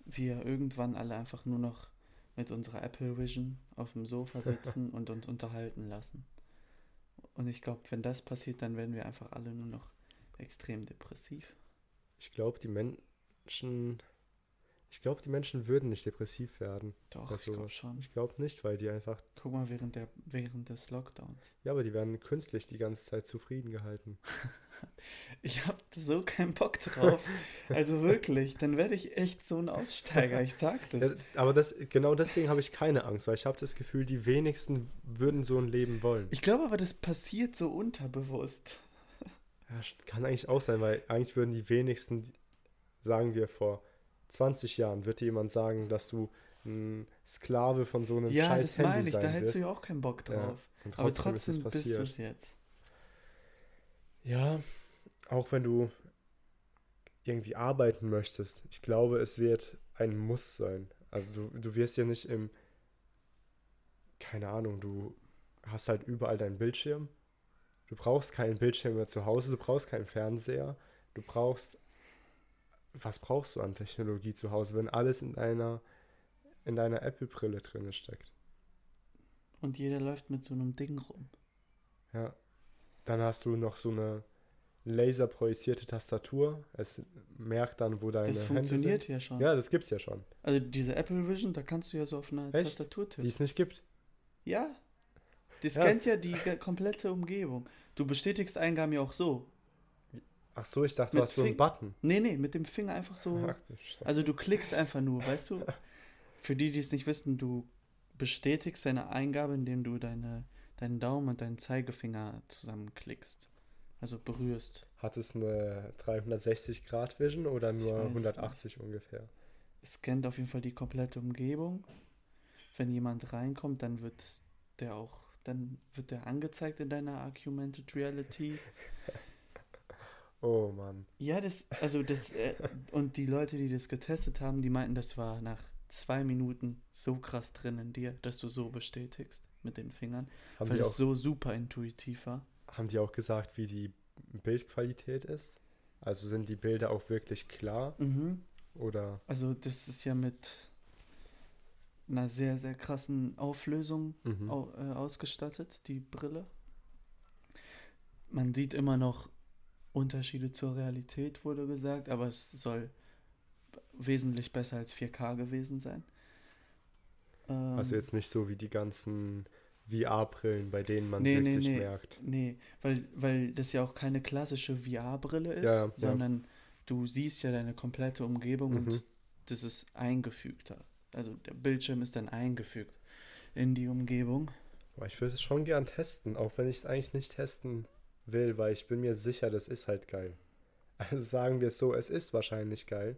wir irgendwann alle einfach nur noch mit unserer Apple Vision auf dem Sofa sitzen und uns unterhalten lassen. Und ich glaube, wenn das passiert, dann werden wir einfach alle nur noch extrem depressiv. Ich glaube, die Menschen, ich glaube, die Menschen würden nicht depressiv werden. Doch, ich glaube schon. Ich glaube nicht, weil die einfach, Guck mal, während, der, während des Lockdowns. ja, aber die werden künstlich die ganze Zeit zufrieden gehalten. Ich habe so keinen Bock drauf. Also wirklich, dann werde ich echt so ein Aussteiger. Ich sag das. Ja, aber das, genau deswegen habe ich keine Angst, weil ich habe das Gefühl, die wenigsten würden so ein Leben wollen. Ich glaube aber, das passiert so unterbewusst. Ja, kann eigentlich auch sein, weil eigentlich würden die wenigsten, sagen wir vor 20 Jahren, wird dir jemand sagen, dass du ein Sklave von so einem Ja, scheiß das meine Handy ich. Da sein hättest du ja auch keinen Bock Ja, drauf. Aber trotzdem, ist trotzdem bist du es jetzt. Ja, auch wenn du irgendwie arbeiten möchtest, ich glaube, es wird ein Muss sein. Also du, du wirst ja nicht im, keine Ahnung, du hast halt überall deinen Bildschirm. Du brauchst keinen Bildschirm mehr zu Hause, du brauchst keinen Fernseher, du brauchst, was brauchst du an Technologie zu Hause, wenn alles in deiner, in deiner Apple-Brille drin steckt? Und jeder läuft mit so einem Ding rum. Ja. Dann hast du noch so eine laserprojizierte Tastatur. Es merkt dann, wo deine Das Hände funktioniert sind. ja schon. Ja, das gibt's ja schon. Also diese Apple Vision, da kannst du ja so auf einer Echt? Tastatur Die tippen. es nicht gibt. Ja. Das Ja. kennt ja die komplette Umgebung. Du bestätigst Eingaben ja auch so. Ach so, ich dachte, du hast so einen Button. Nee, nee, mit dem Finger einfach so. Ach. Also du klickst einfach nur, weißt du? Für die, die es nicht wissen, du bestätigst deine Eingabe, indem du deine, deinen Daumen und deinen Zeigefinger zusammenklickst. Also berührst. Hat es eine 360-Grad-Vision oder nur weiß es 180 ungefähr? Es scannt auf jeden Fall die komplette Umgebung. Wenn jemand reinkommt, dann wird der auch, dann wird der angezeigt in deiner Augmented Reality. Oh Mann. Ja, das, also das, äh, und die Leute, die das getestet haben, die meinten, das war nach zwei Minuten so krass drin in dir, dass du so bestätigst mit den Fingern, Haben weil das auch, so super intuitiv war. haben die auch gesagt, wie die Bildqualität ist? Also sind die Bilder auch wirklich klar? Mhm. Oder Also das ist ja mit einer sehr, sehr krassen Auflösung Mhm. au äh, ausgestattet, die Brille. Man sieht immer noch Unterschiede zur Realität, wurde gesagt, aber es soll wesentlich besser als 4K gewesen sein. Ähm, also jetzt nicht so wie die ganzen VR-Brillen, bei denen man Nee, nee, wirklich nee. merkt. Nee, weil, weil das ja auch keine klassische VR-Brille ist, Ja, ja. sondern du siehst ja deine komplette Umgebung Mhm. und das ist eingefügter. Also der Bildschirm ist dann eingefügt in die Umgebung. Ich würde es schon gern testen, auch wenn ich es eigentlich nicht testen will, weil ich bin mir sicher, das ist halt geil. Also sagen wir es so, es ist wahrscheinlich geil.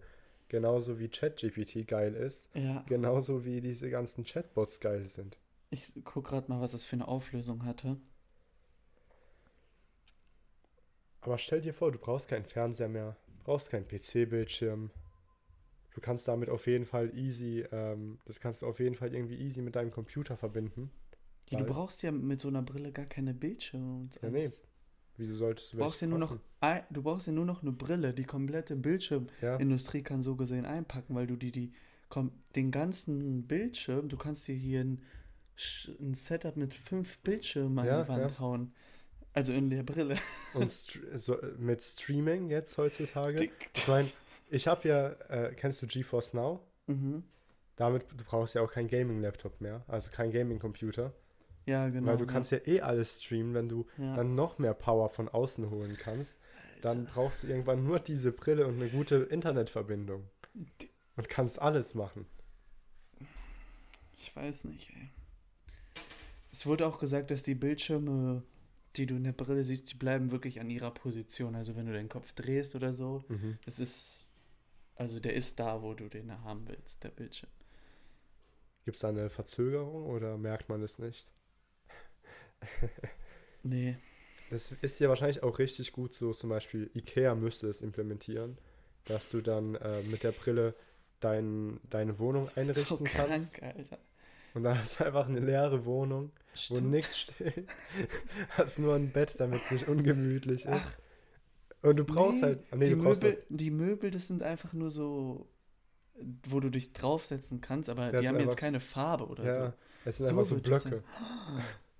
Genauso wie ChatGPT geil ist. Ja, Genauso wie diese ganzen Chatbots geil sind. ich guck gerade mal, was es für eine Auflösung hatte. Aber stell dir vor, du brauchst keinen Fernseher mehr, brauchst keinen PC-Bildschirm. Du kannst damit auf jeden Fall easy, ähm, das kannst du auf jeden Fall irgendwie easy mit deinem Computer verbinden. Ja, du brauchst ja mit so einer Brille gar keine Bildschirme und Ja, nee. Wieso solltest du brauchst ja nur noch, ein, du brauchst ja nur noch eine Brille. Die komplette Bildschirmindustrie Ja, kann so gesehen einpacken, weil du die, die kom den ganzen Bildschirm, du kannst dir hier ein, ein Setup mit fünf Bildschirmen an Ja, die Wand ja. hauen. Also in der Brille. und str so, mit Streaming jetzt heutzutage. Ich meine, ich habe ja, äh, kennst du GeForce Now? Mhm. Damit, du brauchst ja auch keinen Gaming-Laptop mehr, also kein Gaming-Computer. Ja, genau. Weil du ja. kannst ja eh alles streamen, wenn du Ja. dann noch mehr Power von außen holen kannst. Dann brauchst du irgendwann nur diese Brille und eine gute Internetverbindung. Und kannst alles machen. Ich weiß nicht, ey. Es wurde auch gesagt, dass die Bildschirme, die du in der Brille siehst, die bleiben wirklich an ihrer Position. Also wenn du deinen Kopf drehst oder so, Mhm. das ist, also der ist da, wo du den haben willst, der Bildschirm. Gibt es da eine Verzögerung oder merkt man es nicht? Nee, Es ist ja wahrscheinlich auch richtig gut so, zum Beispiel Ikea müsste es implementieren, dass du dann äh, mit der Brille dein, deine Wohnung das einrichten so kannst. krank, Alter. Und dann hast du einfach eine leere Wohnung, wo Stimmt. nichts steht. hast nur ein Bett, damit es nicht ungemütlich ist. Ach, Und du brauchst nee, halt. ah, Nee, die, brauchst Möbel, die Möbel, das sind einfach nur so, wo du dich draufsetzen kannst, aber Ja, die haben jetzt keine Farbe oder ja, so. es sind So einfach so das Blöcke.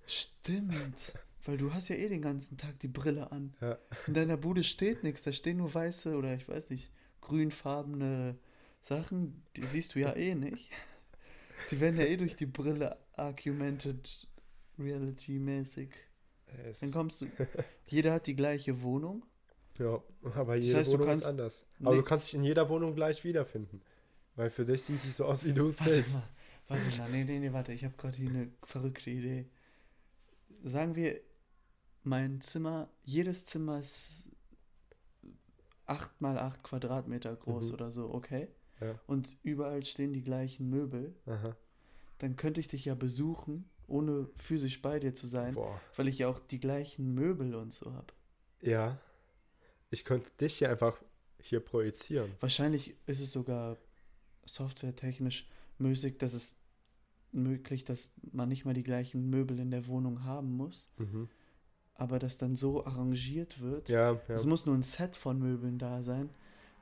Stimmt. Weil du hast ja eh den ganzen Tag die Brille an. Ja. In deiner Bude steht nichts, da stehen nur weiße oder ich weiß nicht, grünfarbene Sachen, die siehst du ja eh nicht. Die werden ja eh durch die Brille argumented reality mäßig. Es Dann kommst du, jeder hat die gleiche Wohnung. Ja, aber Das jede heißt, du Wohnung kannst- ist anders. Aber Nee. du kannst dich in jeder Wohnung gleich wiederfinden. Weil für dich sieht die so aus, wie du es Warte willst. mal, warte mal, nee, nee, nee, warte, ich habe gerade hier eine verrückte Idee. Sagen wir, mein Zimmer, jedes Zimmer ist 8 mal 8 Quadratmeter groß Mhm. oder so, okay? Ja. Und überall stehen die gleichen Möbel. Aha. Dann könnte ich dich ja besuchen, ohne physisch bei dir zu sein, Boah. weil ich ja auch die gleichen Möbel und so habe. Ja. Ich könnte dich hier einfach hier projizieren. Wahrscheinlich ist es sogar softwaretechnisch möglich, dass es möglich, dass man nicht mal die gleichen Möbel in der Wohnung haben muss, Mhm. aber das dann so arrangiert wird. Ja, ja. Es muss nur ein Set von Möbeln da sein,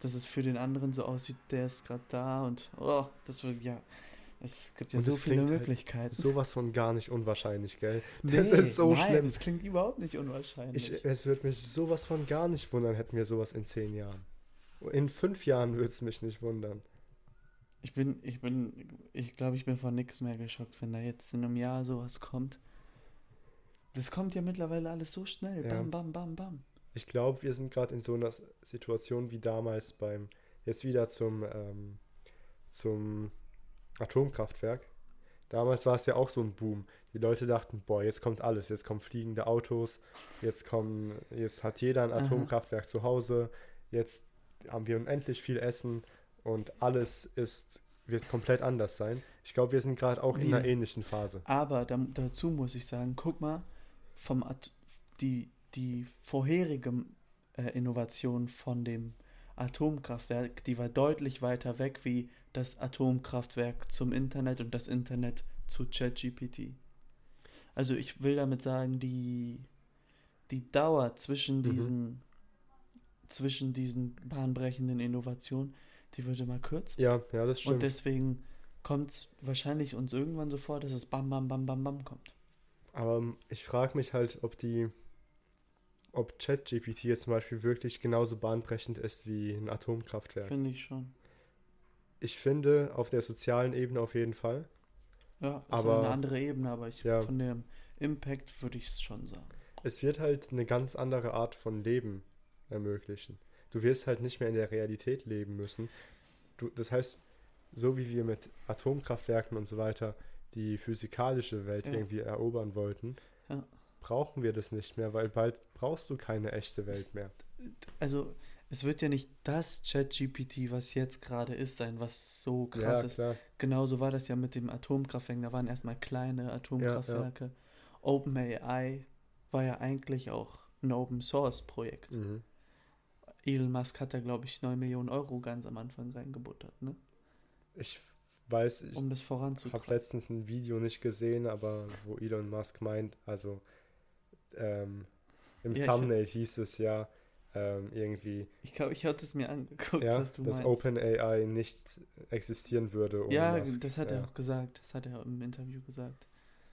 dass es für den anderen so aussieht, der ist gerade da und oh, das wird ja. Es gibt ja Und so viele halt Möglichkeiten. Sowas von gar nicht unwahrscheinlich, gell? Nee, das ist so nein, schlimm. Das klingt überhaupt nicht unwahrscheinlich. Ich, es würde mich sowas von gar nicht wundern, hätten wir sowas in zehn Jahren. In fünf Jahren würde es mich nicht wundern. Ich bin, ich bin, ich glaube, ich bin von nichts mehr geschockt, wenn da jetzt in einem Jahr sowas kommt. Das kommt ja mittlerweile alles so schnell. Ja. Bam, bam, bam, bam. Ich glaube, wir sind gerade in so einer Situation wie damals beim, jetzt wieder zum, ähm, zum Atomkraftwerk. Damals war es ja auch so ein Boom. Die Leute dachten, boah, jetzt kommt alles. Jetzt kommen fliegende Autos, jetzt kommen, jetzt hat jeder ein Aha. Atomkraftwerk zu Hause, jetzt haben wir unendlich viel Essen und alles ist, wird komplett anders sein. Ich glaube, wir sind gerade auch in Wir. einer ähnlichen Phase. Aber da, dazu muss ich sagen, guck mal, vom At die, die vorherige äh, Innovation von dem Atomkraftwerk, die war deutlich weiter weg wie das Atomkraftwerk zum Internet und das Internet zu ChatGPT. Also ich will damit sagen, die, die Dauer zwischen Mhm. diesen zwischen diesen bahnbrechenden Innovationen, die wird immer kürzer. Ja, ja, das Und stimmt. deswegen kommt es wahrscheinlich uns irgendwann so vor, dass es bam, bam, bam, bam, bam kommt. Aber ähm, ich frage mich halt, ob die, ob ChatGPT jetzt zum Beispiel wirklich genauso bahnbrechend ist wie ein Atomkraftwerk. Finde ich schon. Ich finde, auf der sozialen Ebene auf jeden Fall. Ja, ist Aber- eine andere Ebene, aber ich, Ja. von dem Impact würde ich es schon sagen. Es wird halt eine ganz andere Art von Leben ermöglichen. Du wirst halt nicht mehr in der Realität leben müssen. Du, das heißt, so wie wir mit Atomkraftwerken und so weiter die physikalische Welt Ja. irgendwie erobern wollten, Ja. brauchen wir das nicht mehr, weil bald brauchst du keine echte Welt Es- mehr. Also, es wird ja nicht das ChatGPT, was jetzt gerade ist, sein, was so krass Ja, ist. klar. Genauso war das ja mit dem Atomkraftwerk. Da waren erstmal kleine Atomkraftwerke. OpenAI war ja eigentlich auch ein Open Source Projekt. Mhm. Elon Musk hat da, glaube ich, 9 Millionen Euro ganz am Anfang reingebuttert, ne? Ich weiß, ich um habe letztens ein Video nicht gesehen, aber wo Elon Musk meint, also ähm, im Ja, Thumbnail hieß es ja ähm, irgendwie, Ich glaube, ich hatte es mir angeguckt, ja, was du dass meinst. OpenAI nicht existieren würde ohne ja, Musk. das hat ja. er auch gesagt. Das hat er im Interview gesagt.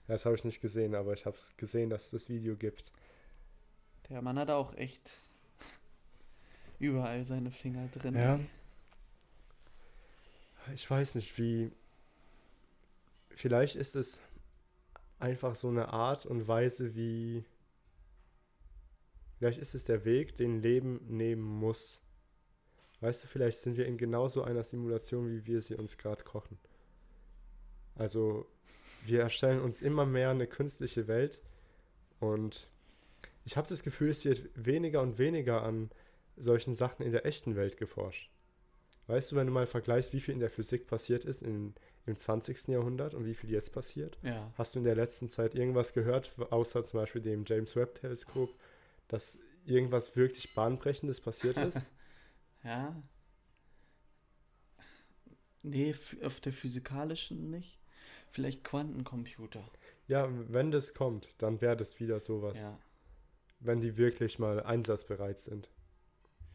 Das habe ich nicht gesehen, aber ich habe es gesehen, dass es das Video gibt. Der Mann hat auch echt überall seine Finger drin. Ja. Ich weiß nicht, wie. Vielleicht ist es einfach so eine Art und Weise, wie. Vielleicht ist es der Weg, den Leben nehmen muss. Weißt du, vielleicht sind wir in genauso einer Simulation, wie wir sie uns gerade kochen. Also, wir erstellen uns immer mehr eine künstliche Welt und ich habe das Gefühl, es wird weniger und weniger an solchen Sachen in der echten Welt geforscht. Weißt du, wenn du mal vergleichst, wie viel in der Physik passiert ist in, im 20. Jahrhundert und wie viel jetzt passiert? Ja. Hast du in der letzten Zeit irgendwas gehört, außer zum Beispiel dem James Webb-Teleskop, dass irgendwas wirklich Bahnbrechendes passiert ist? Ja. Nee, auf der physikalischen nicht. Vielleicht Quantencomputer. ja, wenn das kommt, dann wäre das wieder sowas. Ja. Wenn die wirklich mal einsatzbereit sind.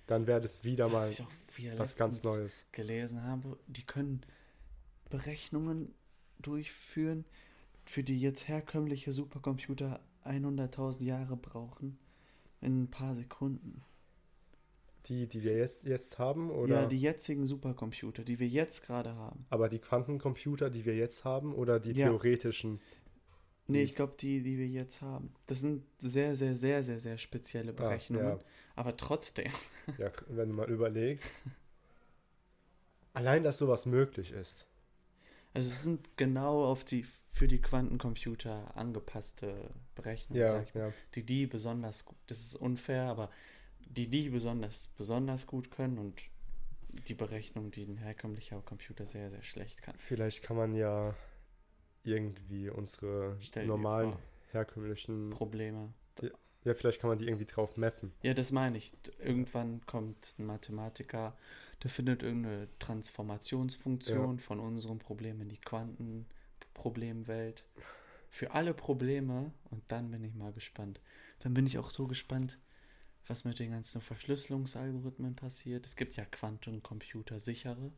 Dann wäre das wieder mal Was ich auch wieder was ganz Neues. gelesen habe, die können Berechnungen durchführen, für die jetzt herkömmliche Supercomputer 100.000 Jahre brauchen, in ein paar Sekunden. Die, die wir jetzt, jetzt haben, oder? Ja, die jetzigen Supercomputer, die wir jetzt gerade haben. aber die Quantencomputer, die wir jetzt haben, oder die Ja. theoretischen? Nee, ich glaube, die, die wir jetzt haben. Das sind sehr, sehr, sehr, sehr, sehr spezielle Berechnungen. ja. Aber trotzdem. Ja, wenn du mal überlegst. Allein, dass sowas möglich ist. Also es sind genau auf die für die Quantencomputer angepasste Berechnungen, Ja, sag ich mal. ja. die die besonders gut, das ist unfair, aber die die besonders besonders gut können und die Berechnung, die ein herkömmlicher Computer sehr sehr schlecht kann. Vielleicht kann man ja irgendwie unsere Stell normalen, herkömmlichen. Probleme. Ja, vielleicht kann man die irgendwie drauf mappen. Ja, das meine ich. Irgendwann kommt ein Mathematiker, der findet irgendeine Transformationsfunktion von unserem Problem in die Quantenproblemwelt. Für alle Probleme und dann bin ich mal gespannt. Dann bin ich auch so gespannt, was mit den ganzen Verschlüsselungsalgorithmen passiert. Es gibt ja Quantencomputer sichere.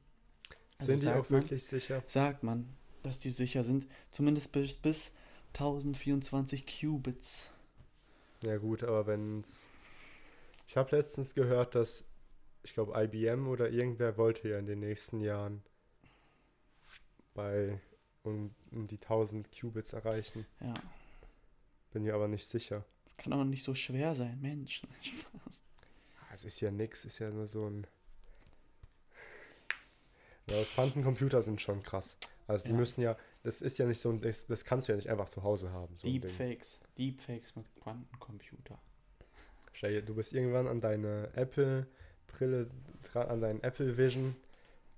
Also Sind die auch man- wirklich sicher? Sagt man, dass die sicher sind. Zumindest bis, bis 1024 Qubits. Ja, gut, aber wenn's. Ich habe letztens gehört, dass. Ich glaube, IBM oder irgendwer wollte ja in den nächsten Jahren bei um, um die 1000 Qubits erreichen. Ja. Bin mir aber nicht sicher. Das kann auch nicht so schwer sein, Mensch. Spaß. Ah, Es ist ja nix, ist ja nur so ein. Ja, Quantencomputer sind schon krass. Also die Ja. müssen ja, das ist ja nicht so ein, das, das kannst du ja nicht einfach zu Hause haben. So. Deepfakes. Deepfakes mit Quantencomputer. Stell dir, du bist irgendwann an deine Apple-Brille dran, an deinen Apple Vision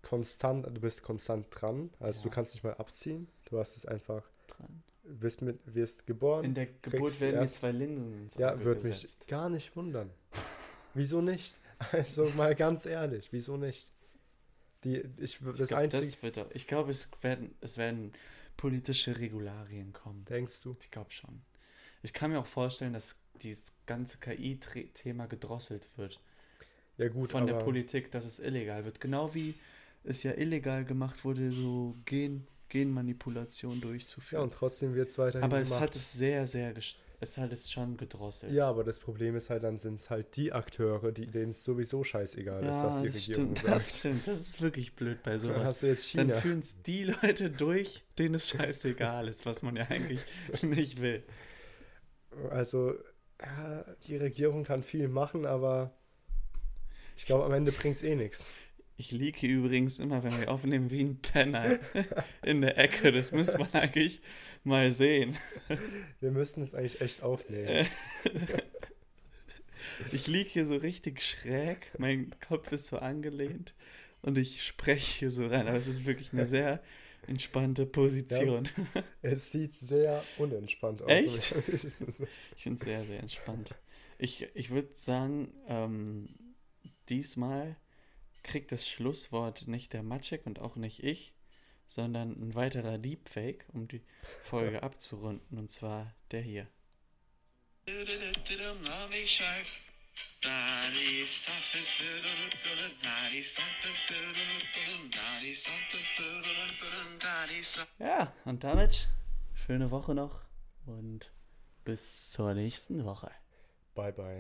konstant, du bist konstant dran. Also du Ja. kannst nicht mal abziehen. Du hast es einfach, Dran. bist mit, wirst geboren. In der Geburt werden die erst- zwei Linsen ins ja, Auge würde mich gar nicht wundern. Wieso nicht? Also mal ganz ehrlich, wieso nicht? Die, ich, Ich das glaube, Einzige, das wird, ich glaube, es werden, es werden politische Regularien kommen. denkst du? Ich glaube schon. Ich kann mir auch vorstellen, dass dieses ganze KI-Thema gedrosselt wird Ja gut, von der Politik, dass es illegal wird. Genau wie es ja illegal gemacht wurde, so Gen, Genmanipulation ja, durchzuführen. und trotzdem wird es weiterhin Aber es gemacht. hat es sehr, sehr, gest- es hat es schon gedrosselt. ja, aber das Problem ist halt, dann sind es halt die Akteure, die, denen es sowieso scheißegal ist, was die das Regierung stimmt, sagt. das stimmt. Das ist wirklich blöd bei Dann sowas. hast du jetzt Dann China. führen es die Leute durch, denen es scheißegal ist, was man ja eigentlich nicht will. Also, ja, die Regierung kann viel machen, aber ich glaube, am Ende bringt es eh nichts. Ich liege übrigens immer, wenn wir aufnehmen, wie ein Penner in der Ecke. Das muss man eigentlich mal sehen. Wir müssten es eigentlich echt aufnehmen. Ich liege hier so richtig schräg, mein Kopf ist so angelehnt und ich spreche hier so rein. Aber es ist wirklich eine sehr entspannte Position. Es sieht sehr unentspannt aus. Echt? Ich finde es sehr, sehr entspannt. Ich, ich würde sagen, ähm, diesmal kriegt das Schlusswort nicht der Matschek und auch nicht ich, sondern ein weiterer Deepfake, um die Folge abzurunden, und zwar der hier. Ja, und damit schöne Woche noch und bis zur nächsten Woche. Bye, bye.